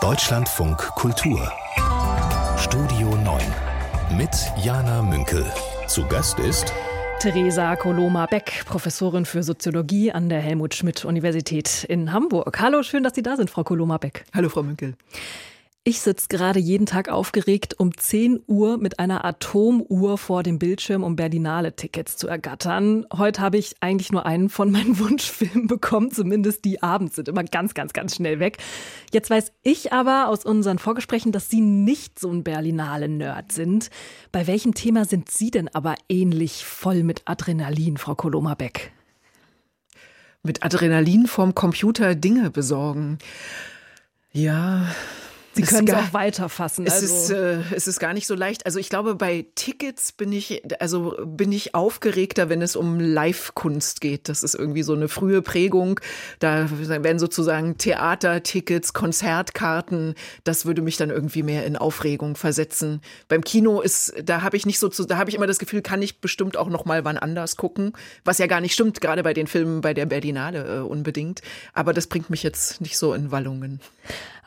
Deutschlandfunk Kultur Studio 9 mit Jana Münkel. Zu Gast ist Theresa Koloma-Beck, Professorin für Soziologie an der Helmut Schmidt Universität in Hamburg. Hallo, schön, dass Sie da sind, Frau Koloma-Beck. Hallo, Frau Münkel. Ich sitze gerade jeden Tag aufgeregt um 10 Uhr mit einer Atomuhr vor dem Bildschirm, um Berlinale-Tickets zu ergattern. Heute habe ich eigentlich nur einen von meinen Wunschfilmen bekommen, zumindest die abends sind immer ganz, ganz, ganz schnell weg. Jetzt weiß ich aber aus unseren Vorgesprächen, dass Sie nicht so ein Berlinale-Nerd sind. Bei welchem Thema sind Sie denn aber ähnlich voll mit Adrenalin, Frau Koloma-Beck? Mit Adrenalin vorm Computer Dinge besorgen. Ja, Sie können es auch weiterfassen. Es, also. ist, äh, es ist gar nicht so leicht. Also ich glaube, bei Tickets bin ich, also bin ich aufgeregter, wenn es um Live-Kunst geht. Das ist irgendwie so eine frühe Prägung. Da werden sozusagen Theatertickets, Konzertkarten. Das würde mich dann irgendwie mehr in Aufregung versetzen. Beim Kino ist, da habe ich nicht so zu, da habe ich immer das Gefühl, kann ich bestimmt auch noch mal wann anders gucken. Was ja gar nicht stimmt, gerade bei den Filmen bei der Berlinale äh, unbedingt. Aber das bringt mich jetzt nicht so in Wallungen.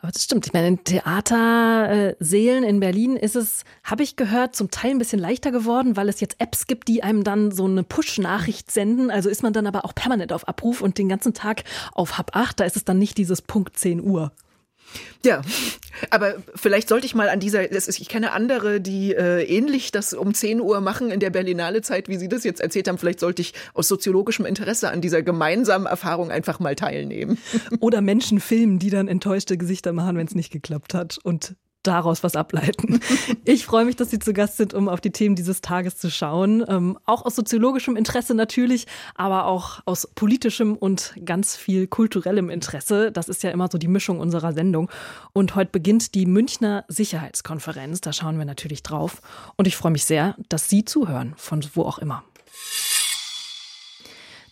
Aber das stimmt. Ich meine, in Theatersälen in Berlin ist es, habe ich gehört, zum Teil ein bisschen leichter geworden, weil es jetzt Apps gibt, die einem dann so eine Push-Nachricht senden. Also ist man dann aber auch permanent auf Abruf und den ganzen Tag auf Hab 8. Da ist es dann nicht dieses Punkt 10 Uhr. Ja, aber vielleicht sollte ich mal an dieser, ich kenne andere, die äh, ähnlich das um 10 Uhr machen in der Berlinale Zeit, wie Sie das jetzt erzählt haben. Vielleicht sollte ich aus soziologischem Interesse an dieser gemeinsamen Erfahrung einfach mal teilnehmen. Oder Menschen filmen, die dann enttäuschte Gesichter machen, wenn es nicht geklappt hat und daraus was ableiten. Ich freue mich, dass Sie zu Gast sind, um auf die Themen dieses Tages zu schauen. Ähm, auch aus soziologischem Interesse natürlich, aber auch aus politischem und ganz viel kulturellem Interesse. Das ist ja immer so die Mischung unserer Sendung. Und heute beginnt die Münchner Sicherheitskonferenz. Da schauen wir natürlich drauf. Und ich freue mich sehr, dass Sie zuhören, von wo auch immer.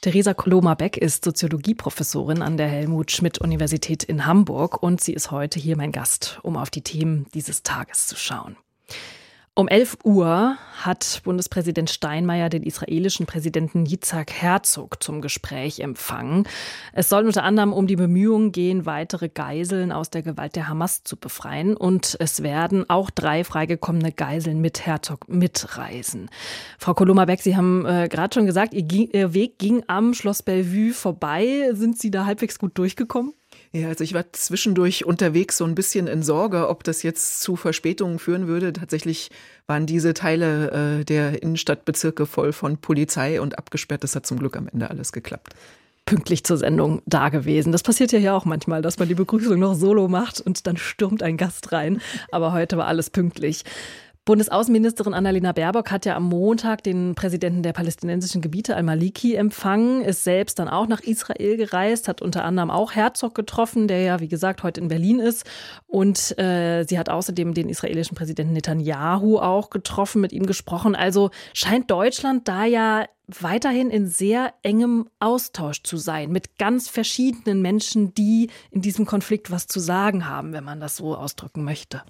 Theresa Koloma-Beck ist Soziologieprofessorin an der Helmut-Schmidt-Universität in Hamburg und sie ist heute hier mein Gast, um auf die Themen dieses Tages zu schauen. Um 11 Uhr hat Bundespräsident Steinmeier den israelischen Präsidenten Yitzhak Herzog zum Gespräch empfangen. Es soll unter anderem um die Bemühungen gehen, weitere Geiseln aus der Gewalt der Hamas zu befreien. Und es werden auch drei freigekommene Geiseln mit Herzog mitreisen. Frau Koloma-Beck, Sie haben äh, gerade schon gesagt, Ihr, Ihr Weg ging am Schloss Bellevue vorbei. Sind Sie da halbwegs gut durchgekommen? Ja, also ich war zwischendurch unterwegs so ein bisschen in Sorge, ob das jetzt zu Verspätungen führen würde. Tatsächlich waren diese Teile äh, der Innenstadtbezirke voll von Polizei und abgesperrt. Das hat zum Glück am Ende alles geklappt pünktlich zur Sendung da gewesen. Das passiert ja hier auch manchmal, dass man die Begrüßung noch solo macht und dann stürmt ein Gast rein. Aber heute war alles pünktlich. Bundesaußenministerin Annalena Baerbock hat ja am Montag den Präsidenten der palästinensischen Gebiete al-Maliki empfangen, ist selbst dann auch nach Israel gereist, hat unter anderem auch Herzog getroffen, der ja, wie gesagt, heute in Berlin ist. Und äh, sie hat außerdem den israelischen Präsidenten Netanyahu auch getroffen, mit ihm gesprochen. Also scheint Deutschland da ja weiterhin in sehr engem Austausch zu sein mit ganz verschiedenen Menschen, die in diesem Konflikt was zu sagen haben, wenn man das so ausdrücken möchte.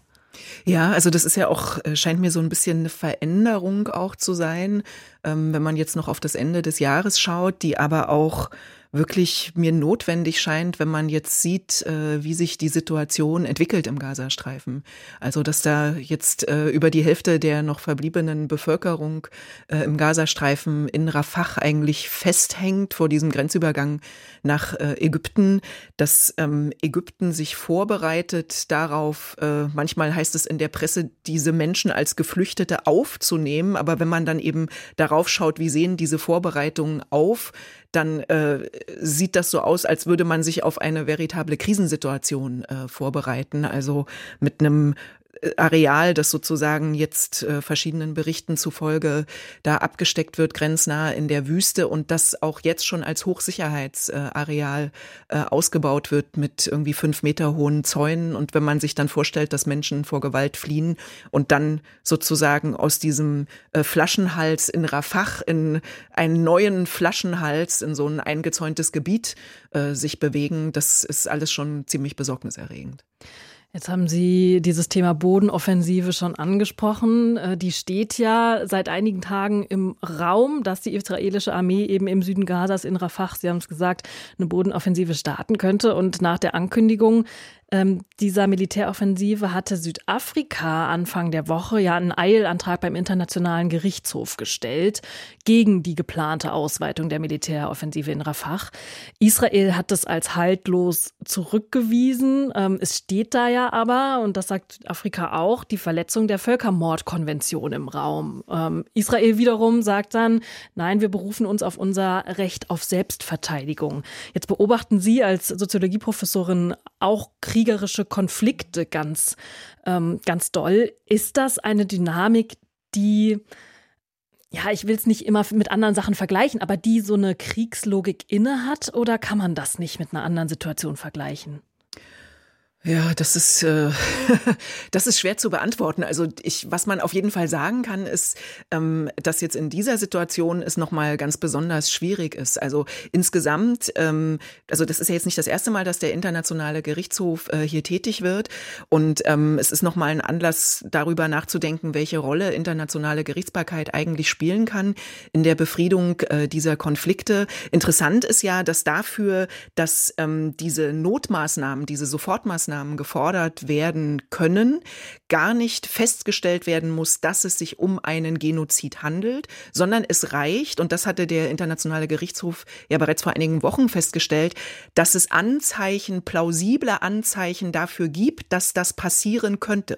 Ja, also das ist ja auch, äh, scheint mir so ein bisschen eine Veränderung auch zu sein, ähm, wenn man jetzt noch auf das Ende des Jahres schaut, die aber auch wirklich mir notwendig scheint, wenn man jetzt sieht, äh, wie sich die Situation entwickelt im Gazastreifen. Also, dass da jetzt äh, über die Hälfte der noch verbliebenen Bevölkerung äh, im Gazastreifen in Rafah eigentlich festhängt vor diesem Grenzübergang nach äh, Ägypten, dass ähm, Ägypten sich vorbereitet darauf, äh, manchmal heißt es in der Presse, diese Menschen als Geflüchtete aufzunehmen, aber wenn man dann eben darauf schaut, wie sehen diese Vorbereitungen auf, dann äh, sieht das so aus, als würde man sich auf eine veritable Krisensituation äh, vorbereiten. Also mit einem Areal, das sozusagen jetzt äh, verschiedenen Berichten zufolge da abgesteckt wird, grenznah in der Wüste und das auch jetzt schon als Hochsicherheitsareal äh, ausgebaut wird mit irgendwie fünf Meter hohen Zäunen. Und wenn man sich dann vorstellt, dass Menschen vor Gewalt fliehen und dann sozusagen aus diesem äh, Flaschenhals in Rafah in einen neuen Flaschenhals in so ein eingezäuntes Gebiet äh, sich bewegen, das ist alles schon ziemlich besorgniserregend. Jetzt haben Sie dieses Thema Bodenoffensive schon angesprochen. Äh, die steht ja seit einigen Tagen im Raum, dass die israelische Armee eben im Süden Gazas in Rafah, Sie haben es gesagt, eine Bodenoffensive starten könnte. Und nach der Ankündigung Ähm, dieser Militäroffensive hatte Südafrika Anfang der Woche ja einen Eilantrag beim Internationalen Gerichtshof gestellt gegen die geplante Ausweitung der Militäroffensive in Rafah. Israel hat es als haltlos zurückgewiesen. Ähm, es steht da ja aber, und das sagt Südafrika auch, die Verletzung der Völkermordkonvention im Raum. Ähm, Israel wiederum sagt dann, nein, wir berufen uns auf unser Recht auf Selbstverteidigung. Jetzt beobachten Sie als Soziologieprofessorin auch kriegerische Konflikte ganz, ähm, ganz doll. Ist das eine Dynamik, die ja, ich will es nicht immer mit anderen Sachen vergleichen, aber die so eine Kriegslogik inne hat oder kann man das nicht mit einer anderen Situation vergleichen? Ja, das ist äh, das ist schwer zu beantworten. Also ich, was man auf jeden Fall sagen kann, ist, ähm, dass jetzt in dieser Situation es noch mal ganz besonders schwierig ist. Also insgesamt, ähm, also das ist ja jetzt nicht das erste Mal, dass der internationale Gerichtshof äh, hier tätig wird, und ähm, es ist noch mal ein Anlass, darüber nachzudenken, welche Rolle internationale Gerichtsbarkeit eigentlich spielen kann in der Befriedung äh, dieser Konflikte. Interessant ist ja, dass dafür, dass ähm, diese Notmaßnahmen, diese Sofortmaßnahmen Maßnahmen gefordert werden können, gar nicht festgestellt werden muss, dass es sich um einen Genozid handelt, sondern es reicht, und das hatte der Internationale Gerichtshof ja bereits vor einigen Wochen festgestellt, dass es Anzeichen, plausible Anzeichen dafür gibt, dass das passieren könnte.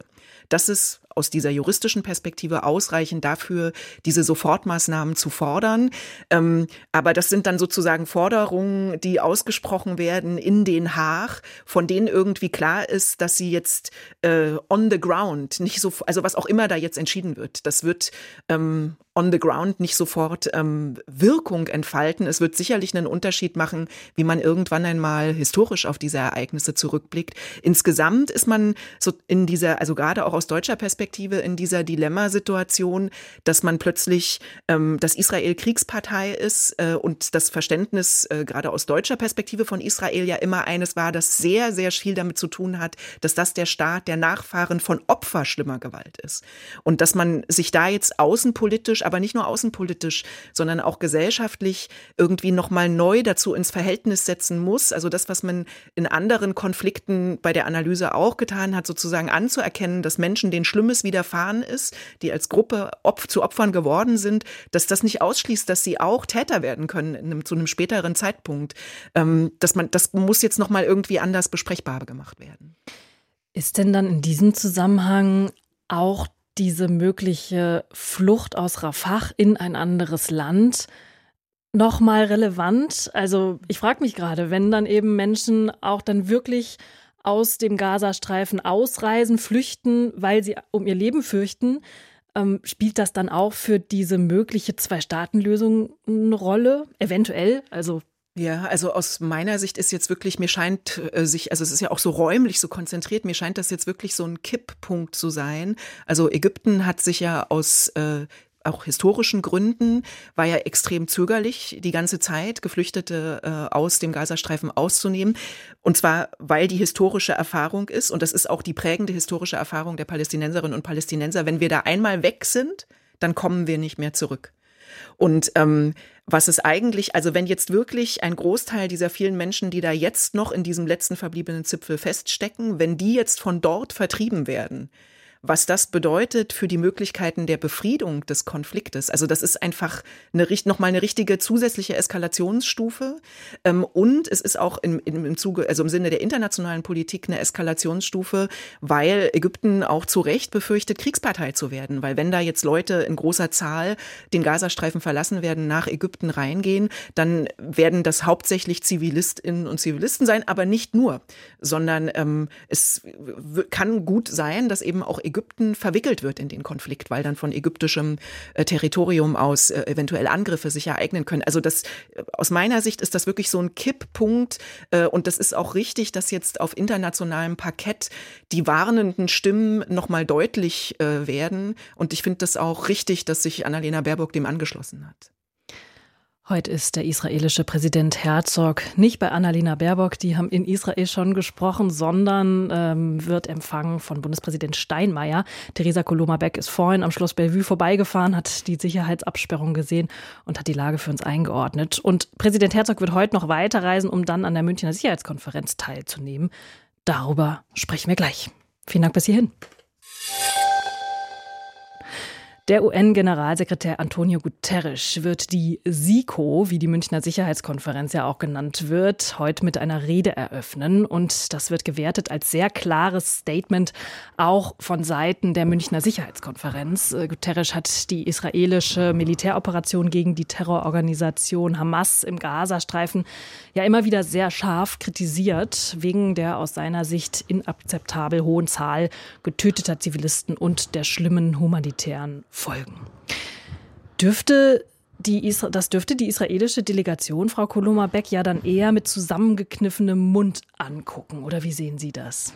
Das ist aus dieser juristischen Perspektive ausreichend dafür, diese Sofortmaßnahmen zu fordern. Ähm, aber das sind dann sozusagen Forderungen, die ausgesprochen werden in Den Haag, von denen irgendwie klar ist, dass sie jetzt äh, on the ground nicht so, also was auch immer da jetzt entschieden wird, das wird ähm, on the ground nicht sofort ähm, Wirkung entfalten. Es wird sicherlich einen Unterschied machen, wie man irgendwann einmal historisch auf diese Ereignisse zurückblickt. Insgesamt ist man so in dieser, also gerade auch aus deutscher Perspektive in dieser Dilemmasituation, dass man plötzlich, ähm, dass Israel Kriegspartei ist äh, und das Verständnis äh, gerade aus deutscher Perspektive von Israel ja immer eines war, das sehr, sehr viel damit zu tun hat, dass das der Staat der Nachfahren von Opfer schlimmer Gewalt ist. Und dass man sich da jetzt außenpolitisch aber nicht nur außenpolitisch, sondern auch gesellschaftlich irgendwie nochmal neu dazu ins Verhältnis setzen muss. Also das, was man in anderen Konflikten bei der Analyse auch getan hat, sozusagen anzuerkennen, dass Menschen, denen Schlimmes widerfahren ist, die als Gruppe Opf zu Opfern geworden sind, dass das nicht ausschließt, dass sie auch Täter werden können einem, zu einem späteren Zeitpunkt. Ähm, dass man, das muss jetzt nochmal irgendwie anders besprechbar gemacht werden. Ist denn dann in diesem Zusammenhang auch diese mögliche Flucht aus Rafah in ein anderes Land nochmal relevant? Also ich frage mich gerade, wenn dann eben Menschen auch dann wirklich aus dem Gazastreifen ausreisen, flüchten, weil sie um ihr Leben fürchten, ähm, spielt das dann auch für diese mögliche Zwei-Staaten-Lösung eine Rolle? Eventuell? Also ja, also aus meiner Sicht ist jetzt wirklich, mir scheint äh, sich, also es ist ja auch so räumlich so konzentriert, mir scheint das jetzt wirklich so ein Kipppunkt zu sein. Also Ägypten hat sich ja aus äh, auch historischen Gründen war ja extrem zögerlich, die ganze Zeit Geflüchtete äh, aus dem Gazastreifen auszunehmen. Und zwar, weil die historische Erfahrung ist, und das ist auch die prägende historische Erfahrung der Palästinenserinnen und Palästinenser, wenn wir da einmal weg sind, dann kommen wir nicht mehr zurück. Und ähm, was es eigentlich, also wenn jetzt wirklich ein Großteil dieser vielen Menschen, die da jetzt noch in diesem letzten verbliebenen Zipfel feststecken, wenn die jetzt von dort vertrieben werden, was das bedeutet für die Möglichkeiten der Befriedung des Konfliktes. Also das ist einfach eine, nochmal eine richtige zusätzliche Eskalationsstufe. Ähm, und es ist auch im, im Zuge, also im Sinne der internationalen Politik eine Eskalationsstufe, weil Ägypten auch zu Recht befürchtet, Kriegspartei zu werden. Weil wenn da jetzt Leute in großer Zahl den Gazastreifen verlassen werden, nach Ägypten reingehen, dann werden das hauptsächlich Zivilistinnen und Zivilisten sein, aber nicht nur, sondern ähm, es kann gut sein, dass eben auch Ägypten Ägypten verwickelt wird in den Konflikt, weil dann von ägyptischem äh, Territorium aus äh, eventuell Angriffe sich ereignen können. Also das äh, aus meiner Sicht ist das wirklich so ein Kipppunkt und das ist auch richtig, dass jetzt auf internationalem Parkett die warnenden Stimmen nochmal deutlich werden und ich finde das auch richtig, dass sich Annalena Baerbock dem angeschlossen hat. Heute ist der israelische Präsident Herzog nicht bei Annalena Baerbock, die haben in Israel schon gesprochen, sondern ähm, wird empfangen von Bundespräsident Steinmeier. Theresa Koloma-Beck ist vorhin am Schloss Bellevue vorbeigefahren, hat die Sicherheitsabsperrung gesehen und hat die Lage für uns eingeordnet. Und Präsident Herzog wird heute noch weiterreisen, um dann an der Münchner Sicherheitskonferenz teilzunehmen. Darüber sprechen wir gleich. Vielen Dank bis hierhin. Der UN-Generalsekretär Antonio Guterres wird die SIKO, wie die Münchner Sicherheitskonferenz ja auch genannt wird, heute mit einer Rede eröffnen. Und das wird gewertet als sehr klares Statement auch von Seiten der Münchner Sicherheitskonferenz. Äh, Guterres hat die israelische Militäroperation gegen die Terrororganisation Hamas im Gazastreifen ja immer wieder sehr scharf kritisiert, wegen der aus seiner Sicht inakzeptabel hohen Zahl getöteter Zivilisten und der schlimmen humanitären Folgen. Dürfte die das dürfte die israelische Delegation, Frau Koloma Beck, ja dann eher mit zusammengekniffenem Mund angucken. Oder wie sehen Sie das?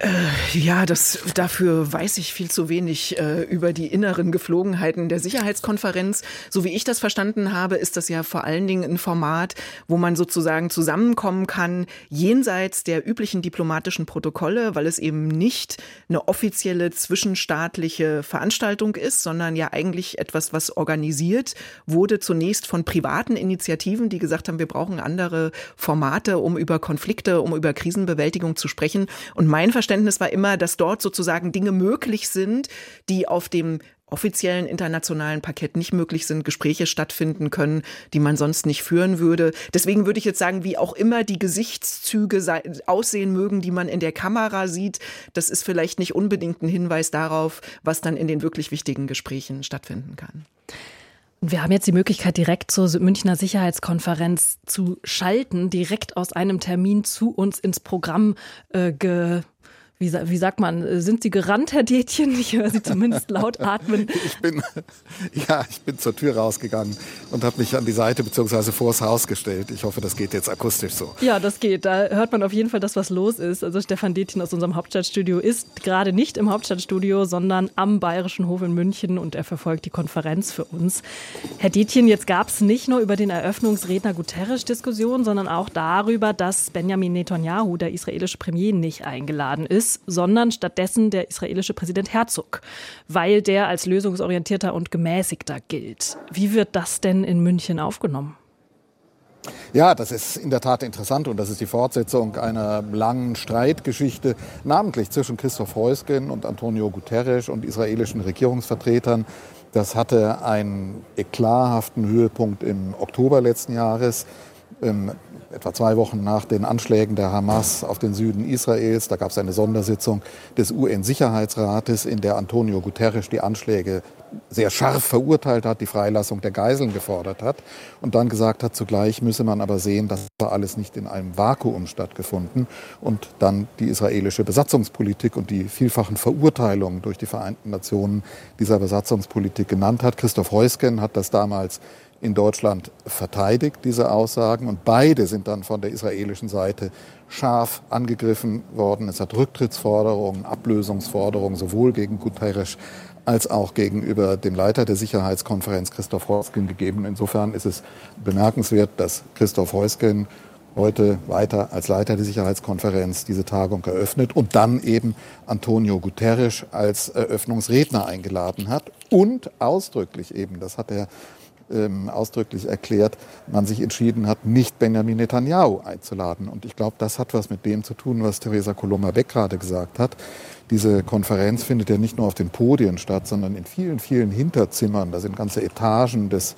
Äh, ja, das, dafür weiß ich viel zu wenig äh, über die inneren Geflogenheiten der Sicherheitskonferenz. So wie ich das verstanden habe, ist das ja vor allen Dingen ein Format, wo man sozusagen zusammenkommen kann, jenseits der üblichen diplomatischen Protokolle, weil es eben nicht eine offizielle zwischenstaatliche Veranstaltung ist, sondern ja eigentlich etwas, was organisiert wurde, zunächst von privaten Initiativen, die gesagt haben, wir brauchen andere Formate, um über Konflikte, um über Krisenbewältigung zu sprechen. Und mein Verständnis Verständnis war immer, dass dort sozusagen Dinge möglich sind, die auf dem offiziellen internationalen Parkett nicht möglich sind, Gespräche stattfinden können, die man sonst nicht führen würde. Deswegen würde ich jetzt sagen, wie auch immer die Gesichtszüge aussehen mögen, die man in der Kamera sieht, das ist vielleicht nicht unbedingt ein Hinweis darauf, was dann in den wirklich wichtigen Gesprächen stattfinden kann. Wir haben jetzt die Möglichkeit, direkt zur Münchner Sicherheitskonferenz zu schalten, direkt aus einem Termin zu uns ins Programm äh, ge wie, wie sagt man, sind Sie gerannt, Herr Detjen? Ich höre Sie zumindest laut atmen. Ich bin, ja, ich bin zur Tür rausgegangen und habe mich an die Seite bzw. vors Haus gestellt. Ich hoffe, das geht jetzt akustisch so. Ja, das geht. Da hört man auf jeden Fall das, was los ist. Also Stefan Detjen aus unserem Hauptstadtstudio ist gerade nicht im Hauptstadtstudio, sondern am Bayerischen Hof in München und er verfolgt die Konferenz für uns. Herr Detjen, jetzt gab es nicht nur über den Eröffnungsredner Guterres Diskussion, sondern auch darüber, dass Benjamin Netanyahu, der israelische Premier, nicht eingeladen ist sondern stattdessen der israelische Präsident Herzog, weil der als lösungsorientierter und gemäßigter gilt. Wie wird das denn in München aufgenommen? Ja, das ist in der Tat interessant und das ist die Fortsetzung einer langen Streitgeschichte, namentlich zwischen Christoph Heusgen und Antonio Guterres und israelischen Regierungsvertretern. Das hatte einen eklarhaften Höhepunkt im Oktober letzten Jahres. Etwa zwei Wochen nach den Anschlägen der Hamas auf den Süden Israels. Da gab es eine Sondersitzung des UN-Sicherheitsrates, in der Antonio Guterres die Anschläge sehr scharf verurteilt hat, die Freilassung der Geiseln gefordert hat und dann gesagt hat, zugleich müsse man aber sehen, das war alles nicht in einem Vakuum stattgefunden und dann die israelische Besatzungspolitik und die vielfachen Verurteilungen durch die Vereinten Nationen dieser Besatzungspolitik genannt hat. Christoph Heusgen hat das damals in Deutschland verteidigt, diese Aussagen. Und beide sind dann von der israelischen Seite scharf angegriffen worden. Es hat Rücktrittsforderungen, Ablösungsforderungen sowohl gegen Guterres als auch gegenüber dem Leiter der Sicherheitskonferenz Christoph Heusgen gegeben. Insofern ist es bemerkenswert, dass Christoph Heusgen heute weiter als Leiter der Sicherheitskonferenz diese Tagung eröffnet und dann eben Antonio Guterres als Eröffnungsredner eingeladen hat und ausdrücklich eben, das hat er ähm, ausdrücklich erklärt, man sich entschieden hat, nicht Benjamin Netanyahu einzuladen. Und ich glaube, das hat was mit dem zu tun, was Theresa Coloma-Beck gerade gesagt hat. Diese Konferenz findet ja nicht nur auf den Podien statt, sondern in vielen, vielen Hinterzimmern. Da sind ganze Etagen des,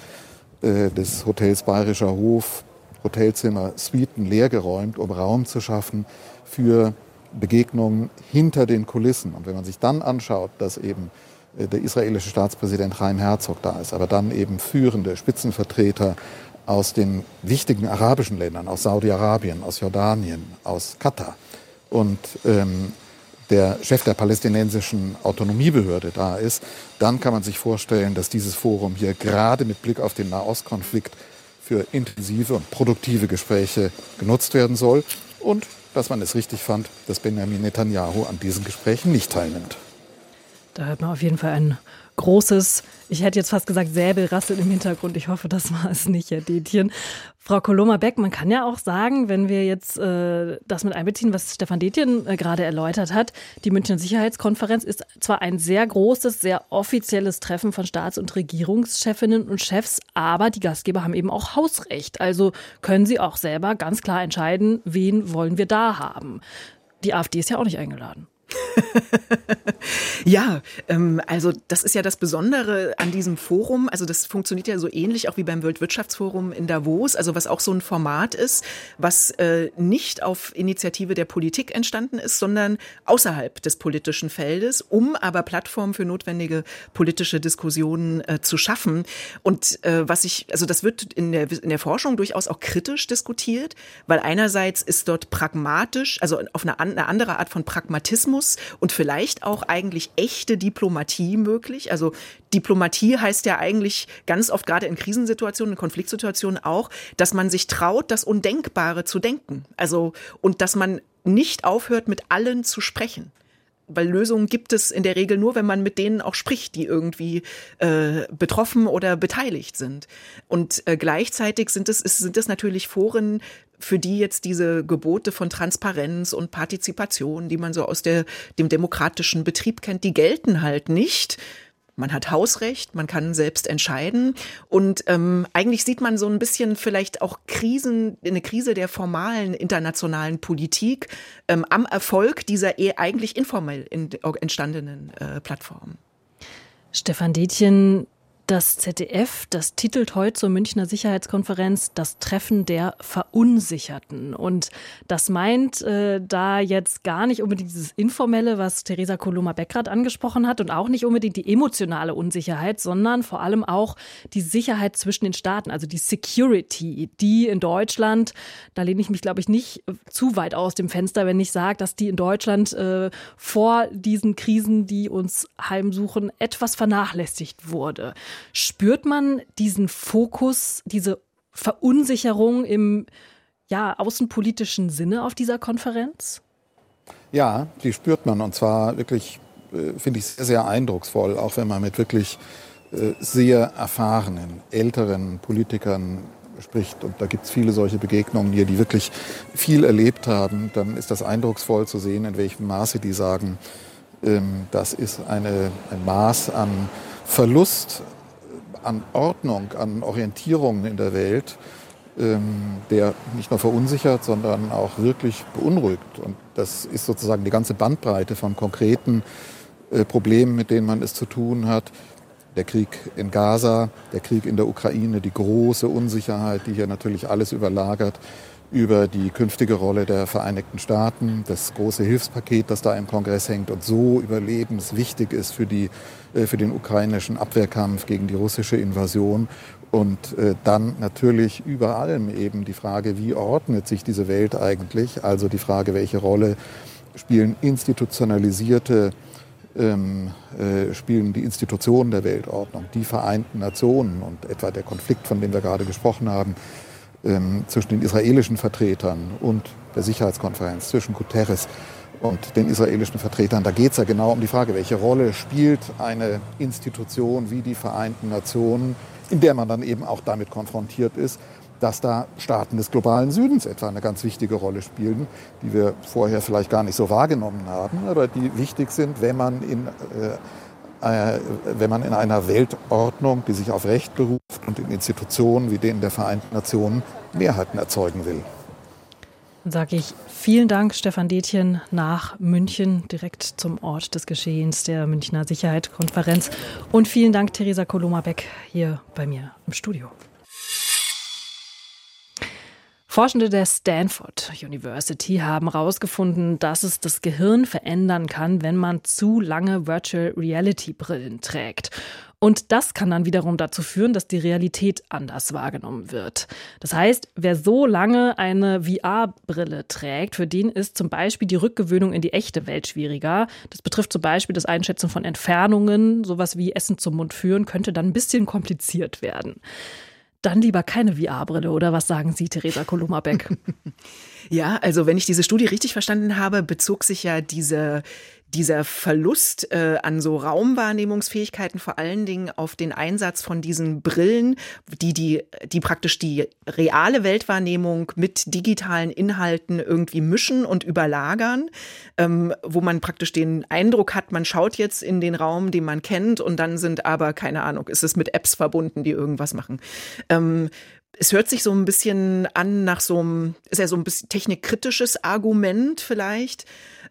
äh, des Hotels Bayerischer Hof, Hotelzimmer, Suiten leergeräumt, um Raum zu schaffen für Begegnungen hinter den Kulissen. Und wenn man sich dann anschaut, dass eben äh, der israelische Staatspräsident Chaim Herzog da ist, aber dann eben führende Spitzenvertreter aus den wichtigen arabischen Ländern, aus Saudi-Arabien, aus Jordanien, aus Katar und ähm, der Chef der palästinensischen Autonomiebehörde da ist, dann kann man sich vorstellen, dass dieses Forum hier gerade mit Blick auf den Nahostkonflikt für intensive und produktive Gespräche genutzt werden soll und dass man es richtig fand, dass Benjamin Netanyahu an diesen Gesprächen nicht teilnimmt. Da hört man auf jeden Fall ein großes, ich hätte jetzt fast gesagt Säbelrasseln im Hintergrund. Ich hoffe, das war es nicht, Herr Detjen. Frau Koloma-Beck, man kann ja auch sagen, wenn wir jetzt äh, das mit einbeziehen, was Stefan Detjen äh, gerade erläutert hat, die Münchner Sicherheitskonferenz ist zwar ein sehr großes, sehr offizielles Treffen von Staats- und Regierungschefinnen und Chefs, aber die Gastgeber haben eben auch Hausrecht. Also können sie auch selber ganz klar entscheiden, wen wollen wir da haben. Die AfD ist ja auch nicht eingeladen. ja, ähm, also das ist ja das Besondere an diesem Forum. Also das funktioniert ja so ähnlich auch wie beim Weltwirtschaftsforum in Davos, also was auch so ein Format ist, was äh, nicht auf Initiative der Politik entstanden ist, sondern außerhalb des politischen Feldes, um aber Plattformen für notwendige politische Diskussionen äh, zu schaffen. Und äh, was ich, also das wird in der, in der Forschung durchaus auch kritisch diskutiert, weil einerseits ist dort pragmatisch, also auf eine, eine andere Art von Pragmatismus Dialogismus und vielleicht auch eigentlich echte Diplomatie möglich. Also Diplomatie heißt ja eigentlich ganz oft gerade in Krisensituationen, in Konfliktsituationen auch, dass man sich traut, das Undenkbare zu denken. Also und dass man nicht aufhört, mit allen zu sprechen weil Lösungen gibt es in der Regel nur, wenn man mit denen auch spricht, die irgendwie äh, betroffen oder beteiligt sind. Und äh, gleichzeitig sind es, sind es natürlich Foren, für die jetzt diese Gebote von Transparenz und Partizipation, die man so aus der, dem demokratischen Betrieb kennt, die gelten halt nicht. Man hat Hausrecht, man kann selbst entscheiden. Und ähm, eigentlich sieht man so ein bisschen vielleicht auch Krisen, eine Krise der formalen internationalen Politik ähm, am Erfolg dieser eher eigentlich informell entstandenen äh, Plattformen. Stefan Detjen, das ZDF, das titelt heute zur Münchner Sicherheitskonferenz das Treffen der Verunsicherten. Und das meint äh, da jetzt gar nicht unbedingt dieses Informelle, was Theresa Koloma-Beckrad angesprochen hat, und auch nicht unbedingt die emotionale Unsicherheit, sondern vor allem auch die Sicherheit zwischen den Staaten, also die Security, die in Deutschland, da lehne ich mich, glaube ich, nicht zu weit aus dem Fenster, wenn ich sage, dass die in Deutschland äh, vor diesen Krisen, die uns heimsuchen, etwas vernachlässigt wurde. Spürt man diesen Fokus, diese Verunsicherung im ja, außenpolitischen Sinne auf dieser Konferenz? Ja, die spürt man und zwar wirklich, äh, finde ich, sehr, sehr eindrucksvoll, auch wenn man mit wirklich äh, sehr erfahrenen, älteren Politikern spricht. Und da gibt es viele solche Begegnungen hier, die wirklich viel erlebt haben. Dann ist das eindrucksvoll zu sehen, in welchem Maße die sagen, ähm, das ist eine, ein Maß an Verlust an Ordnung, an Orientierung in der Welt, ähm, der nicht nur verunsichert, sondern auch wirklich beunruhigt. Und das ist sozusagen die ganze Bandbreite von konkreten äh, Problemen, mit denen man es zu tun hat. Der Krieg in Gaza, der Krieg in der Ukraine, die große Unsicherheit, die hier natürlich alles überlagert, über die künftige Rolle der Vereinigten Staaten, das große Hilfspaket, das da im Kongress hängt und so überlebenswichtig ist für, die, äh, für den ukrainischen Abwehrkampf gegen die russische Invasion. Und äh, dann natürlich über allem eben die Frage, wie ordnet sich diese Welt eigentlich? Also die Frage, welche Rolle spielen institutionalisierte ähm, äh, spielen die Institutionen der Weltordnung, die Vereinten Nationen und etwa der Konflikt, von dem wir gerade gesprochen haben, ähm, zwischen den israelischen Vertretern und der Sicherheitskonferenz, zwischen Guterres und den israelischen Vertretern. Da geht es ja genau um die Frage, welche Rolle spielt eine Institution wie die Vereinten Nationen, in der man dann eben auch damit konfrontiert ist, dass da Staaten des globalen Südens etwa eine ganz wichtige Rolle spielen, die wir vorher vielleicht gar nicht so wahrgenommen haben, aber die wichtig sind, wenn man in äh, äh, wenn man in einer Weltordnung, die sich auf Recht beruft und in Institutionen wie denen der Vereinten Nationen Mehrheiten erzeugen will. Dann sage ich vielen Dank, Stefan Detjen, nach München, direkt zum Ort des Geschehens der Münchner Sicherheitskonferenz. Und vielen Dank, Theresa Koloma-Beck, hier bei mir im Studio. Forschende der Stanford University haben herausgefunden, dass es das Gehirn verändern kann, wenn man zu lange Virtual Reality Brillen trägt. Und das kann dann wiederum dazu führen, dass die Realität anders wahrgenommen wird. Das heißt, wer so lange eine VR-Brille trägt, für den ist zum Beispiel die Rückgewöhnung in die echte Welt schwieriger. Das betrifft zum Beispiel das Einschätzen von Entfernungen. Sowas wie Essen zum Mund führen könnte dann ein bisschen kompliziert werden dann lieber keine VR-Brille oder was sagen Sie, Theresa Kolumabek? ja, also wenn ich diese Studie richtig verstanden habe, bezog sich ja diese dieser Verlust äh, an so Raumwahrnehmungsfähigkeiten vor allen Dingen auf den Einsatz von diesen Brillen, die, die, die praktisch die reale Weltwahrnehmung mit digitalen Inhalten irgendwie mischen und überlagern, ähm, wo man praktisch den Eindruck hat, man schaut jetzt in den Raum, den man kennt, und dann sind aber, keine Ahnung, ist es mit Apps verbunden, die irgendwas machen. Ähm, es hört sich so ein bisschen an nach so einem, ist ja so ein bisschen technikkritisches Argument vielleicht.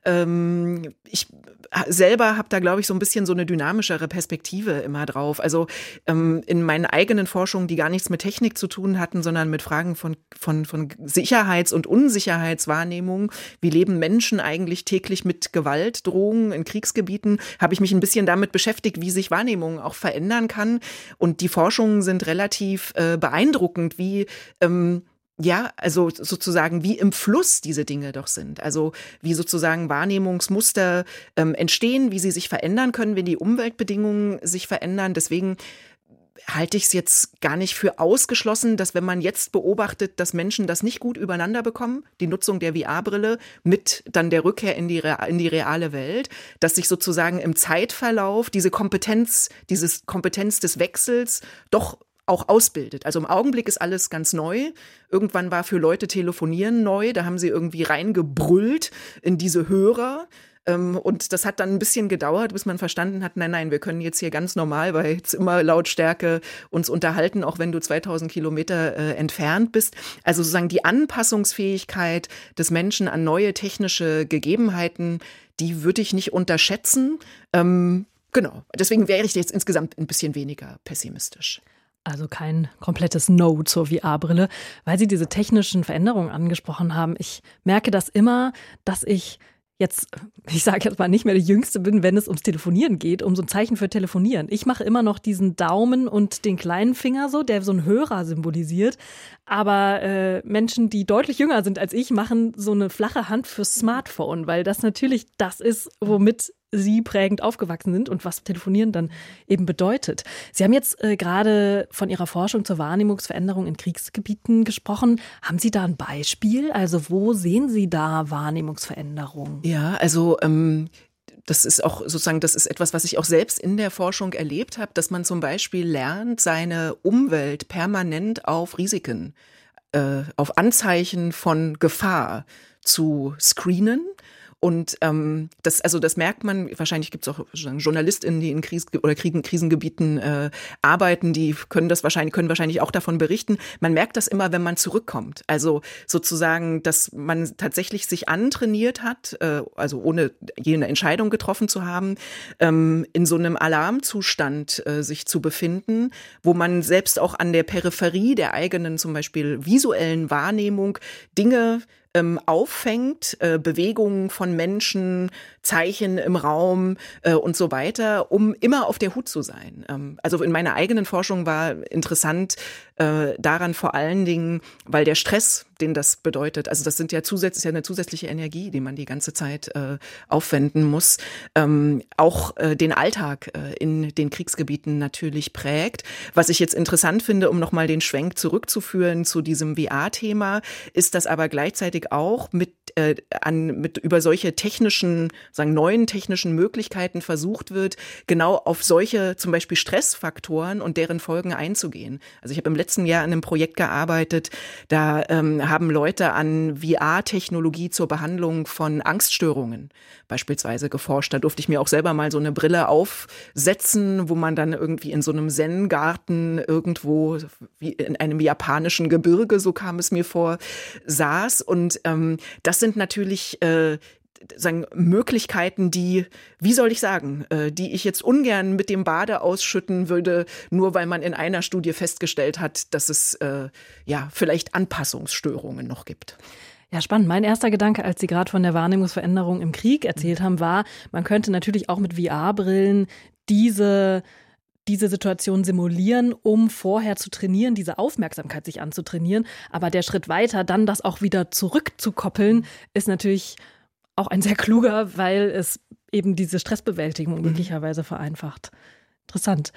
Ähm, ich selber habe da, glaube ich, so ein bisschen so eine dynamischere Perspektive immer drauf. Also ähm, in meinen eigenen Forschungen, die gar nichts mit Technik zu tun hatten, sondern mit Fragen von, von, von Sicherheits- und Unsicherheitswahrnehmung. Wie leben Menschen eigentlich täglich mit Gewaltdrohungen in Kriegsgebieten? Habe ich mich ein bisschen damit beschäftigt, wie sich Wahrnehmung auch verändern kann. Und die Forschungen sind relativ äh, beeindruckend, wie ähm, ja, also sozusagen wie im Fluss diese Dinge doch sind. Also wie sozusagen Wahrnehmungsmuster ähm, entstehen, wie sie sich verändern können, wenn die Umweltbedingungen sich verändern. Deswegen halte ich es jetzt gar nicht für ausgeschlossen, dass wenn man jetzt beobachtet, dass Menschen das nicht gut übereinander bekommen, die Nutzung der VR-Brille mit dann der Rückkehr in die, in die reale Welt, dass sich sozusagen im Zeitverlauf diese Kompetenz, dieses Kompetenz des Wechsels doch auch ausbildet. Also im Augenblick ist alles ganz neu. Irgendwann war für Leute Telefonieren neu. Da haben sie irgendwie reingebrüllt in diese Hörer. Ähm, und das hat dann ein bisschen gedauert, bis man verstanden hat, nein, nein, wir können jetzt hier ganz normal bei Zimmerlautstärke uns unterhalten, auch wenn du 2000 Kilometer äh, entfernt bist. Also sozusagen die Anpassungsfähigkeit des Menschen an neue technische Gegebenheiten, die würde ich nicht unterschätzen. Ähm, genau. Deswegen wäre ich jetzt insgesamt ein bisschen weniger pessimistisch. Also kein komplettes No zur VR-Brille, weil Sie diese technischen Veränderungen angesprochen haben. Ich merke das immer, dass ich jetzt, ich sage jetzt mal, nicht mehr der Jüngste bin, wenn es ums Telefonieren geht, um so ein Zeichen für Telefonieren. Ich mache immer noch diesen Daumen und den kleinen Finger so, der so einen Hörer symbolisiert. Aber äh, Menschen, die deutlich jünger sind als ich, machen so eine flache Hand fürs Smartphone, weil das natürlich das ist, womit Sie prägend aufgewachsen sind und was Telefonieren dann eben bedeutet. Sie haben jetzt äh, gerade von Ihrer Forschung zur Wahrnehmungsveränderung in Kriegsgebieten gesprochen. Haben Sie da ein Beispiel? Also wo sehen Sie da Wahrnehmungsveränderungen? Ja, also ähm, das ist auch sozusagen, das ist etwas, was ich auch selbst in der Forschung erlebt habe, dass man zum Beispiel lernt, seine Umwelt permanent auf Risiken, äh, auf Anzeichen von Gefahr zu screenen und ähm, das, also das merkt man, wahrscheinlich gibt es auch JournalistInnen, die in Kris oder Kriegen, Krisengebieten äh, arbeiten, die können das wahrscheinlich, können wahrscheinlich auch davon berichten. Man merkt das immer, wenn man zurückkommt. Also sozusagen, dass man tatsächlich sich antrainiert hat, äh, also ohne jene Entscheidung getroffen zu haben, ähm, in so einem Alarmzustand äh, sich zu befinden, wo man selbst auch an der Peripherie der eigenen zum Beispiel visuellen Wahrnehmung Dinge ähm, auffängt, äh, Bewegungen von Menschen, Zeichen im Raum äh, und so weiter, um immer auf der Hut zu sein. Ähm, also in meiner eigenen Forschung war interessant äh, daran vor allen Dingen, weil der Stress, den das bedeutet, also das sind ja zusätzlich ja eine zusätzliche Energie, die man die ganze Zeit äh, aufwenden muss, ähm, auch äh, den Alltag äh, in den Kriegsgebieten natürlich prägt. Was ich jetzt interessant finde, um nochmal den Schwenk zurückzuführen zu diesem VR-Thema, ist, dass aber gleichzeitig auch mit äh, an mit über solche technischen sagen, neuen technischen Möglichkeiten versucht wird, genau auf solche zum Beispiel Stressfaktoren und deren Folgen einzugehen. Also ich habe im letzten Jahr an einem Projekt gearbeitet, da ähm, haben Leute an VR-Technologie zur Behandlung von Angststörungen beispielsweise geforscht. Da durfte ich mir auch selber mal so eine Brille aufsetzen, wo man dann irgendwie in so einem Zen-Garten irgendwo wie in einem japanischen Gebirge, so kam es mir vor, saß. Und ähm, das sind natürlich äh, sagen, Möglichkeiten, die, wie soll ich sagen, äh, die ich jetzt ungern mit dem Bade ausschütten würde, nur weil man in einer Studie festgestellt hat, dass es äh, ja vielleicht Anpassungsstörungen noch gibt. Ja, spannend. Mein erster Gedanke, als Sie gerade von der Wahrnehmungsveränderung im Krieg erzählt haben, war, man könnte natürlich auch mit VR-Brillen diese diese Situation simulieren, um vorher zu trainieren, diese Aufmerksamkeit sich anzutrainieren. Aber der Schritt weiter, dann das auch wieder zurückzukoppeln, ist natürlich auch ein sehr kluger, weil es eben diese Stressbewältigung mhm. möglicherweise vereinfacht. Interessant.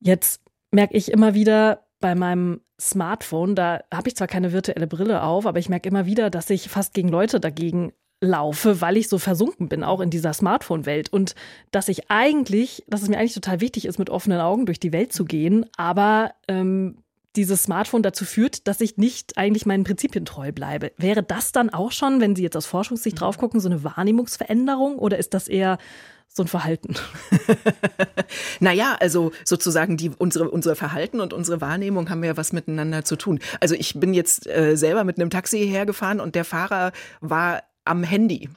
Jetzt merke ich immer wieder bei meinem Smartphone, da habe ich zwar keine virtuelle Brille auf, aber ich merke immer wieder, dass ich fast gegen Leute dagegen laufe, weil ich so versunken bin, auch in dieser Smartphone-Welt. Und dass ich eigentlich, dass es mir eigentlich total wichtig ist, mit offenen Augen durch die Welt zu gehen, aber ähm, dieses Smartphone dazu führt, dass ich nicht eigentlich meinen Prinzipien treu bleibe. Wäre das dann auch schon, wenn Sie jetzt aus Forschungssicht mhm. drauf gucken, so eine Wahrnehmungsveränderung oder ist das eher so ein Verhalten? naja, also sozusagen die, unsere, unser Verhalten und unsere Wahrnehmung haben ja was miteinander zu tun. Also ich bin jetzt äh, selber mit einem Taxi hergefahren und der Fahrer war am Handy.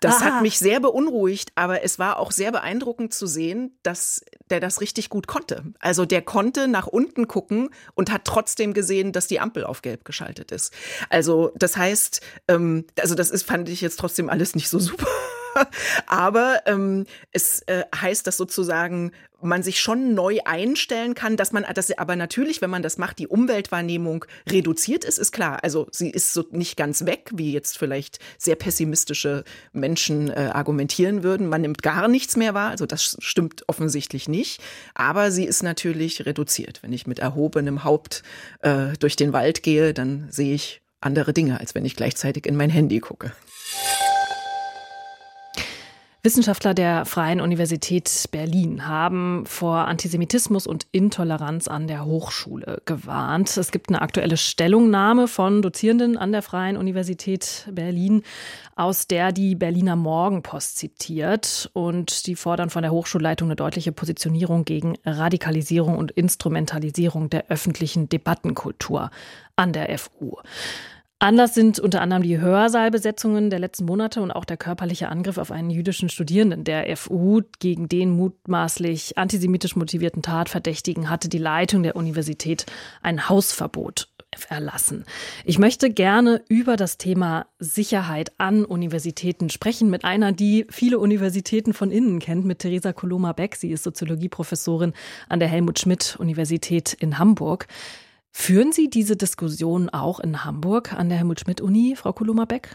Das Aha. hat mich sehr beunruhigt, aber es war auch sehr beeindruckend zu sehen, dass der das richtig gut konnte. Also der konnte nach unten gucken und hat trotzdem gesehen, dass die Ampel auf gelb geschaltet ist. Also das heißt, ähm, also das ist, fand ich jetzt trotzdem alles nicht so super. Aber ähm, es äh, heißt, dass sozusagen man sich schon neu einstellen kann, dass man, dass aber natürlich, wenn man das macht, die Umweltwahrnehmung reduziert ist, ist klar. Also sie ist so nicht ganz weg, wie jetzt vielleicht sehr pessimistische Menschen äh, argumentieren würden. Man nimmt gar nichts mehr wahr. Also das stimmt offensichtlich nicht. Aber sie ist natürlich reduziert. Wenn ich mit erhobenem Haupt äh, durch den Wald gehe, dann sehe ich andere Dinge, als wenn ich gleichzeitig in mein Handy gucke. Wissenschaftler der Freien Universität Berlin haben vor Antisemitismus und Intoleranz an der Hochschule gewarnt. Es gibt eine aktuelle Stellungnahme von Dozierenden an der Freien Universität Berlin, aus der die Berliner Morgenpost zitiert. Und die fordern von der Hochschulleitung eine deutliche Positionierung gegen Radikalisierung und Instrumentalisierung der öffentlichen Debattenkultur an der FU. Anlass sind unter anderem die Hörsaalbesetzungen der letzten Monate und auch der körperliche Angriff auf einen jüdischen Studierenden der FU. Gegen den mutmaßlich antisemitisch motivierten Tatverdächtigen hatte die Leitung der Universität ein Hausverbot erlassen. Ich möchte gerne über das Thema Sicherheit an Universitäten sprechen mit einer, die viele Universitäten von innen kennt, mit Theresa Koloma-Beck. Sie ist Soziologieprofessorin an der Helmut Schmidt Universität in Hamburg. Führen Sie diese Diskussion auch in Hamburg an der Helmut-Schmidt-Uni, Frau Koloma-Beck?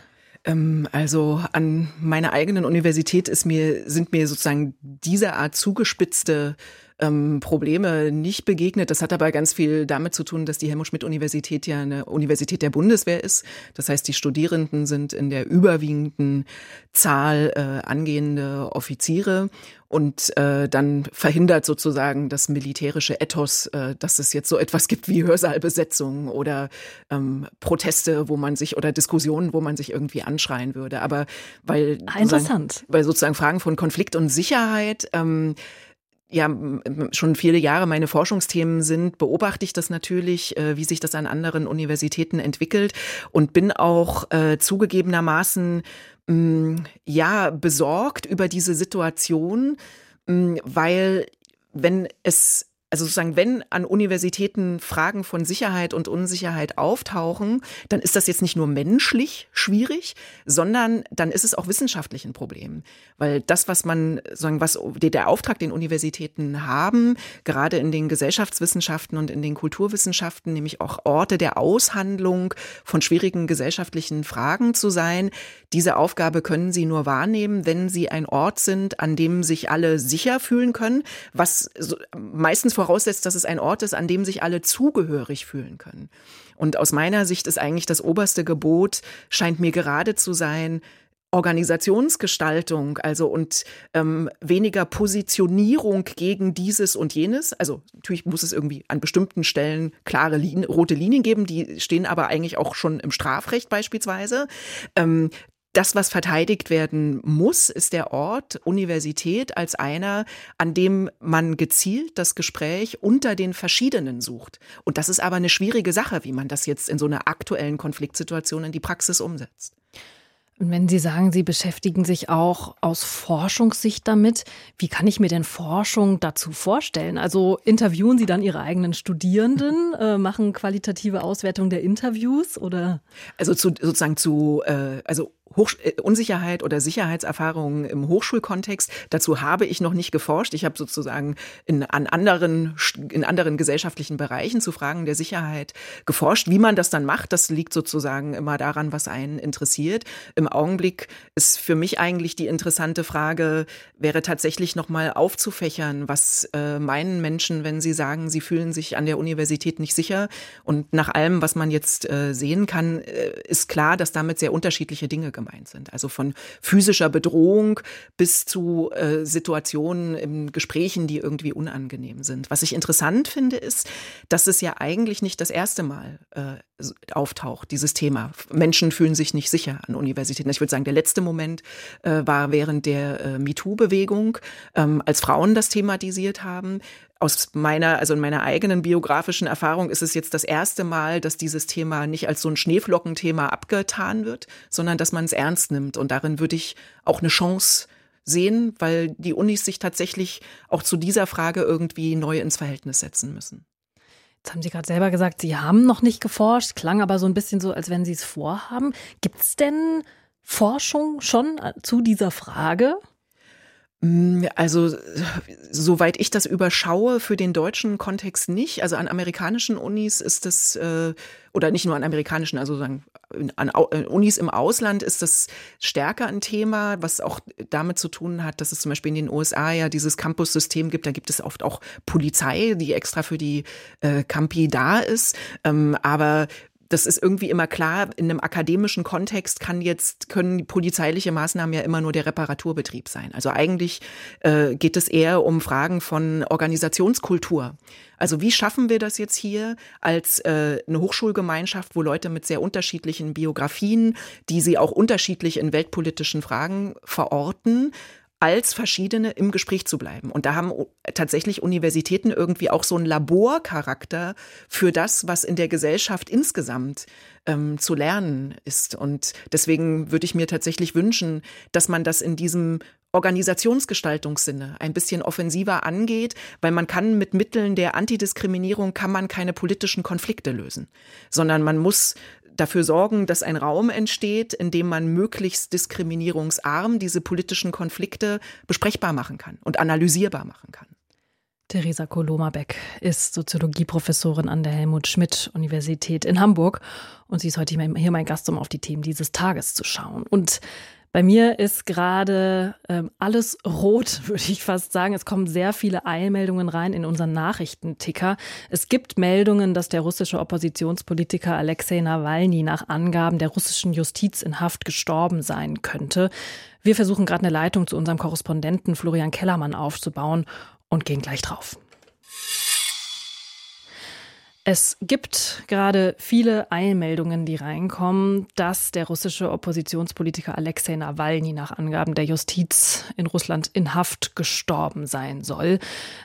Ähm, also an meiner eigenen Universität mir, sind mir sozusagen dieser Art zugespitzte ähm, Probleme nicht begegnet. Das hat aber ganz viel damit zu tun, dass die Helmut-Schmidt-Universität ja eine Universität der Bundeswehr ist. Das heißt, die Studierenden sind in der überwiegenden Zahl äh, angehende Offiziere und äh, dann verhindert sozusagen das militärische Ethos, äh, dass es jetzt so etwas gibt wie Hörsaalbesetzungen oder ähm, Proteste, wo man sich oder Diskussionen, wo man sich irgendwie anschreien würde. Aber weil ah, interessant, weil sozusagen Fragen von Konflikt und Sicherheit ähm, ja schon viele Jahre meine Forschungsthemen sind, beobachte ich das natürlich, äh, wie sich das an anderen Universitäten entwickelt und bin auch äh, zugegebenermaßen mh, mm, ja besorgt über diese Situation, mh, mm, weil wenn es also sozusagen, wenn an Universitäten Fragen von Sicherheit und Unsicherheit auftauchen, dann ist das jetzt nicht nur menschlich schwierig, sondern dann ist es auch wissenschaftlich ein Problem. Weil das, was man, sagen, was der Auftrag den Universitäten haben, gerade in den Gesellschaftswissenschaften und in den Kulturwissenschaften, nämlich auch Orte der Aushandlung von schwierigen gesellschaftlichen Fragen zu sein, diese Aufgabe können sie nur wahrnehmen, wenn sie ein Ort sind, an dem sich alle sicher fühlen können, was meistens voraussetzt, dass es ein Ort ist, an dem sich alle zugehörig fühlen können. Und aus meiner Sicht ist eigentlich das oberste Gebot, scheint mir gerade zu sein, Organisationsgestaltung, also und ähm, weniger Positionierung gegen dieses und jenes. Also natürlich muss es irgendwie an bestimmten Stellen klare Linien, rote Linien geben, die stehen aber eigentlich auch schon im Strafrecht beispielsweise. Ähm, das, was verteidigt werden muss, ist der Ort Universität als einer, an dem man gezielt das Gespräch unter den Verschiedenen sucht. Und das ist aber eine schwierige Sache, wie man das jetzt in so einer aktuellen Konfliktsituation in die Praxis umsetzt. Und wenn Sie sagen, Sie beschäftigen sich auch aus Forschungssicht damit, wie kann ich mir denn Forschung dazu vorstellen? Also interviewen Sie dann Ihre eigenen Studierenden, äh, machen qualitative Auswertung der Interviews oder? Also zu, sozusagen zu, äh, also Hoch äh, Unsicherheit oder Sicherheitserfahrungen im Hochschulkontext. Dazu habe ich noch nicht geforscht. Ich habe sozusagen in, an anderen, in anderen gesellschaftlichen Bereichen zu Fragen der Sicherheit geforscht. Wie man das dann macht, das liegt sozusagen immer daran, was einen interessiert. Im Augenblick ist für mich eigentlich die interessante Frage, wäre tatsächlich nochmal aufzufächern, was äh, meinen Menschen, wenn sie sagen, sie fühlen sich an der Universität nicht sicher. Und nach allem, was man jetzt äh, sehen kann, äh, ist klar, dass damit sehr unterschiedliche Dinge gemeint sind. Also von physischer Bedrohung bis zu äh, Situationen in Gesprächen, die irgendwie unangenehm sind. Was ich interessant finde, ist, dass es ja eigentlich nicht das erste Mal äh, auftaucht, dieses Thema. Menschen fühlen sich nicht sicher an Universitäten. Ich würde sagen, der letzte Moment äh, war während der äh, MeToo-Bewegung, ähm, als Frauen das thematisiert haben aus meiner, also in meiner eigenen biografischen Erfahrung ist es jetzt das erste Mal, dass dieses Thema nicht als so ein Schneeflockenthema abgetan wird, sondern dass man es ernst nimmt. Und darin würde ich auch eine Chance sehen, weil die Unis sich tatsächlich auch zu dieser Frage irgendwie neu ins Verhältnis setzen müssen. Jetzt haben Sie gerade selber gesagt, Sie haben noch nicht geforscht, klang aber so ein bisschen so, als wenn Sie es vorhaben. Gibt es denn Forschung schon zu dieser Frage? Mm, also, soweit ich das überschaue, für den deutschen Kontext nicht. Also an amerikanischen Unis ist das, äh, oder nicht nur an amerikanischen, also sagen, an äh, Unis im Ausland ist das stärker ein Thema, was auch damit zu tun hat, dass es zum Beispiel in den USA ja dieses Campus-System gibt. Da gibt es oft auch Polizei, die extra für die äh, Campi da ist. Ähm, aber das ist irgendwie immer klar, in einem akademischen Kontext kann jetzt, können polizeiliche Maßnahmen ja immer nur der Reparaturbetrieb sein. Also eigentlich äh, geht es eher um Fragen von Organisationskultur. Also wie schaffen wir das jetzt hier als äh, eine Hochschulgemeinschaft, wo Leute mit sehr unterschiedlichen Biografien, die sie auch unterschiedlich in weltpolitischen Fragen verorten, als verschiedene im Gespräch zu bleiben. Und da haben tatsächlich Universitäten irgendwie auch so einen Laborcharakter für das, was in der Gesellschaft insgesamt ähm, zu lernen ist. Und deswegen würde ich mir tatsächlich wünschen, dass man das in diesem Organisationsgestaltungssinne ein bisschen offensiver angeht, weil man kann mit Mitteln der Antidiskriminierung kann man keine politischen Konflikte lösen, sondern man muss dafür sorgen, dass ein Raum entsteht, in dem man möglichst diskriminierungsarm diese politischen Konflikte besprechbar machen kann und analysierbar machen kann. Theresa Koloma-Beck ist Soziologieprofessorin an der Helmut-Schmidt-Universität in Hamburg und sie ist heute hier mein Gast, um auf die Themen dieses Tages zu schauen. Und bei mir ist gerade ähm, alles rot, würde ich fast sagen. Es kommen sehr viele Eilmeldungen rein in unseren Nachrichtenticker. Es gibt Meldungen, dass der russische Oppositionspolitiker Alexei Nawalny nach Angaben der russischen Justiz in Haft gestorben sein könnte. Wir versuchen gerade eine Leitung zu unserem Korrespondenten Florian Kellermann aufzubauen und gehen gleich drauf. Es gibt gerade viele Eilmeldungen, die reinkommen, dass der russische Oppositionspolitiker Alexei Nawalny nach Angaben der Justiz in Russland in Haft gestorben sein soll.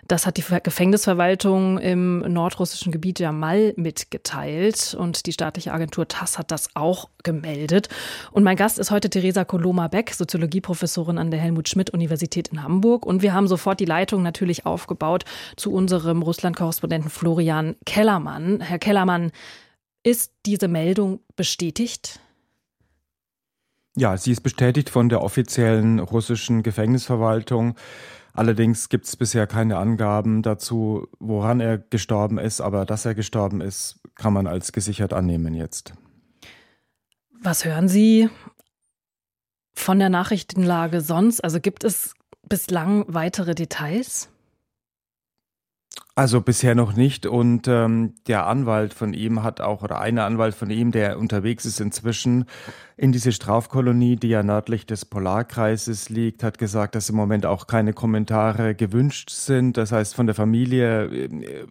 Das hat die Gefängnisverwaltung im nordrussischen Gebiet Jamal mitgeteilt und die staatliche Agentur TASS hat das auch gemeldet. Und mein Gast ist heute Theresa Koloma-Beck, Soziologieprofessorin an der Helmut-Schmidt-Universität in Hamburg. Und wir haben sofort die Leitung natürlich aufgebaut zu unserem Russland-Korrespondenten Florian Kellermann. Kellermann. Herr Kellermann, ist diese Meldung bestätigt? Ja, sie ist bestätigt von der offiziellen russischen Gefängnisverwaltung. Allerdings gibt es bisher keine Angaben dazu, woran er gestorben ist, aber dass er gestorben ist, kann man als gesichert annehmen jetzt. Was hören Sie von der Nachrichtenlage sonst? Also gibt es bislang weitere Details? Also bisher noch nicht. Und ähm, der Anwalt von ihm hat auch, oder einer Anwalt von ihm, der unterwegs ist inzwischen in diese Strafkolonie, die ja nördlich des Polarkreises liegt, hat gesagt, dass im Moment auch keine Kommentare gewünscht sind. Das heißt, von der Familie äh,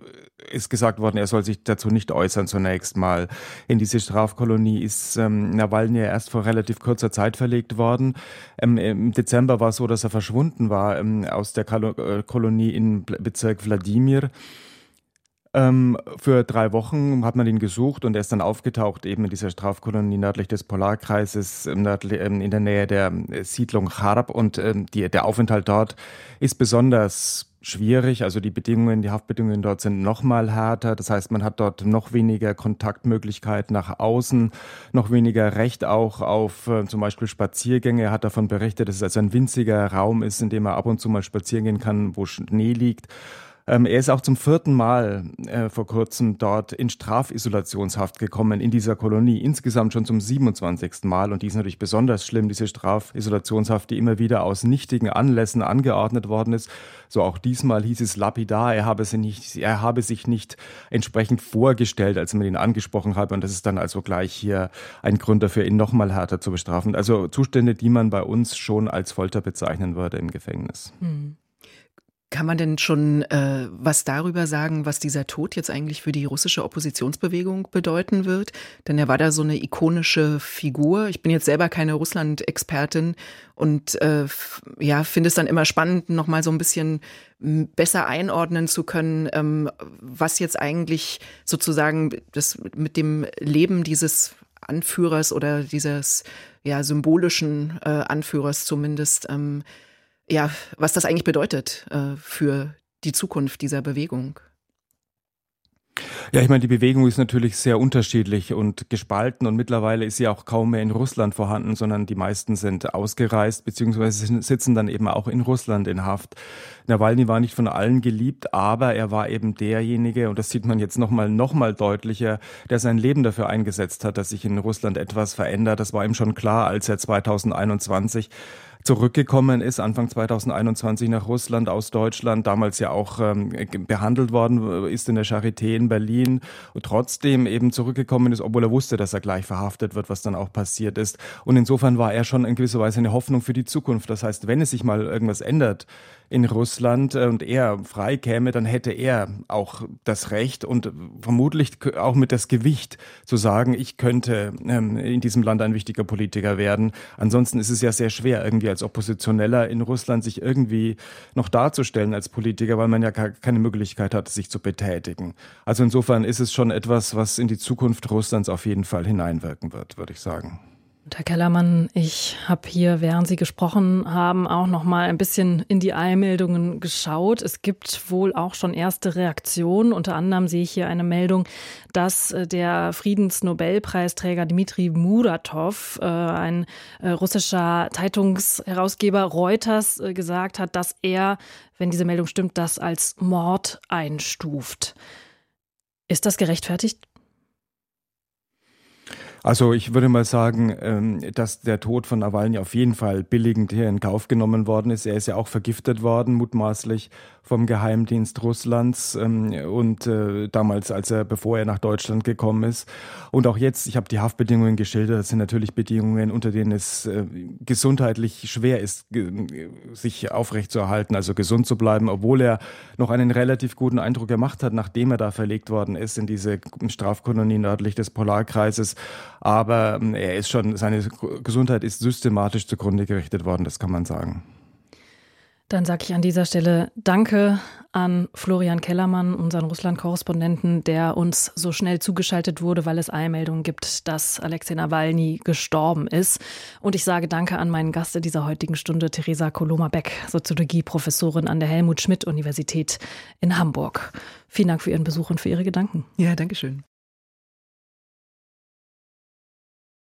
ist gesagt worden, er soll sich dazu nicht äußern zunächst mal. In diese Strafkolonie ist ähm, Nawalny erst vor relativ kurzer Zeit verlegt worden. Ähm, Im Dezember war es so, dass er verschwunden war ähm, aus der äh, Kolonie in Bezirk Wladimir. Ähm, für drei Wochen hat man ihn gesucht und er ist dann aufgetaucht eben in dieser Strafkolonie nördlich des Polarkreises, nördlich, ähm, in der Nähe der äh, Siedlung Charb und ähm, die, der Aufenthalt dort ist besonders schwierig. Also die Bedingungen, die Haftbedingungen dort sind noch mal härter. Das heißt, man hat dort noch weniger Kontaktmöglichkeit nach außen, noch weniger Recht auch auf äh, zum Beispiel Spaziergänge. Er hat davon berichtet, dass es also ein winziger Raum ist, in dem er ab und zu mal spazieren gehen kann, wo Schnee liegt. Ähm, er ist auch zum vierten Mal äh, vor kurzem dort in Strafisolationshaft gekommen in dieser Kolonie. Insgesamt schon zum 27. Mal. Und die ist natürlich besonders schlimm, diese Strafisolationshaft, die immer wieder aus nichtigen Anlässen angeordnet worden ist. So auch diesmal hieß es lapidar, er habe, nicht, er habe sich nicht entsprechend vorgestellt, als man ihn angesprochen habe. Und das ist dann also gleich hier ein Grund dafür, ihn nochmal härter zu bestrafen. Also Zustände, die man bei uns schon als Folter bezeichnen würde im Gefängnis. Hm. Kann man denn schon äh, was darüber sagen, was dieser Tod jetzt eigentlich für die russische Oppositionsbewegung bedeuten wird? Denn er war da so eine ikonische Figur. Ich bin jetzt selber keine Russland-Expertin und äh, ja, finde es dann immer spannend, nochmal so ein bisschen besser einordnen zu können, ähm, was jetzt eigentlich sozusagen das mit dem Leben dieses Anführers oder dieses ja symbolischen äh, Anführers zumindest ähm, ja, was das eigentlich bedeutet äh, für die Zukunft dieser Bewegung. Ja, ich meine, die Bewegung ist natürlich sehr unterschiedlich und gespalten und mittlerweile ist sie auch kaum mehr in Russland vorhanden, sondern die meisten sind ausgereist beziehungsweise sitzen dann eben auch in Russland in Haft. Nawalny war nicht von allen geliebt, aber er war eben derjenige, und das sieht man jetzt nochmal noch mal deutlicher, der sein Leben dafür eingesetzt hat, dass sich in Russland etwas verändert. Das war ihm schon klar, als er 2021 zurückgekommen ist, Anfang 2021 nach Russland aus Deutschland, damals ja auch ähm, behandelt worden ist in der Charité in Berlin und trotzdem eben zurückgekommen ist, obwohl er wusste, dass er gleich verhaftet wird, was dann auch passiert ist. Und insofern war er schon in gewisser Weise eine Hoffnung für die Zukunft. Das heißt, wenn es sich mal irgendwas ändert in Russland äh, und er frei käme, dann hätte er auch das Recht und vermutlich auch mit das Gewicht zu sagen, ich könnte ähm, in diesem Land ein wichtiger Politiker werden. Ansonsten ist es ja sehr schwer, irgendwie als Oppositioneller in Russland sich irgendwie noch darzustellen als Politiker, weil man ja keine Möglichkeit hat, sich zu betätigen. Also insofern ist es schon etwas, was in die Zukunft Russlands auf jeden Fall hineinwirken wird, würde ich sagen. Herr Kellermann, ich habe hier, während Sie gesprochen haben, auch noch mal ein bisschen in die Eilmeldungen geschaut. Es gibt wohl auch schon erste Reaktionen. Unter anderem sehe ich hier eine Meldung, dass äh, der Friedensnobelpreisträger Dmitri Muratov, äh, ein äh, russischer Zeitungsherausgeber Reuters, gesagt hat, dass er, wenn diese Meldung stimmt, das als Mord einstuft. Ist das gerechtfertigt? Also ich würde mal sagen, ähm, dass der Tod von Nawalny auf jeden Fall billigend hier in Kauf genommen worden ist. Er ist ja auch vergiftet worden, mutmaßlich vom Geheimdienst Russlands ähm, und äh, damals, als er, bevor er nach Deutschland gekommen ist. Und auch jetzt, ich habe die Haftbedingungen geschildert, das sind natürlich Bedingungen, unter denen es äh, gesundheitlich schwer ist, sich aufrechtzuerhalten, also gesund zu bleiben, obwohl er noch einen relativ guten Eindruck gemacht hat, nachdem er da verlegt worden ist in diese Strafkolonie nördlich des Polarkreises. Aber ähm, er ist schon, seine Gesundheit ist systematisch zugrunde gerichtet worden, das kann man sagen. Dann sage ich an dieser Stelle Danke an Florian Kellermann, unseren Russland-Korrespondenten, der uns so schnell zugeschaltet wurde, weil es Eilmeldungen gibt, dass Alexei Nawalny gestorben ist. Und ich sage Danke an meinen Gast in dieser heutigen Stunde, Theresa Koloma-Beck, Soziologie-Professorin an der Helmut-Schmidt-Universität in Hamburg. Vielen Dank für Ihren Besuch und für Ihre Gedanken. Ja, Dankeschön.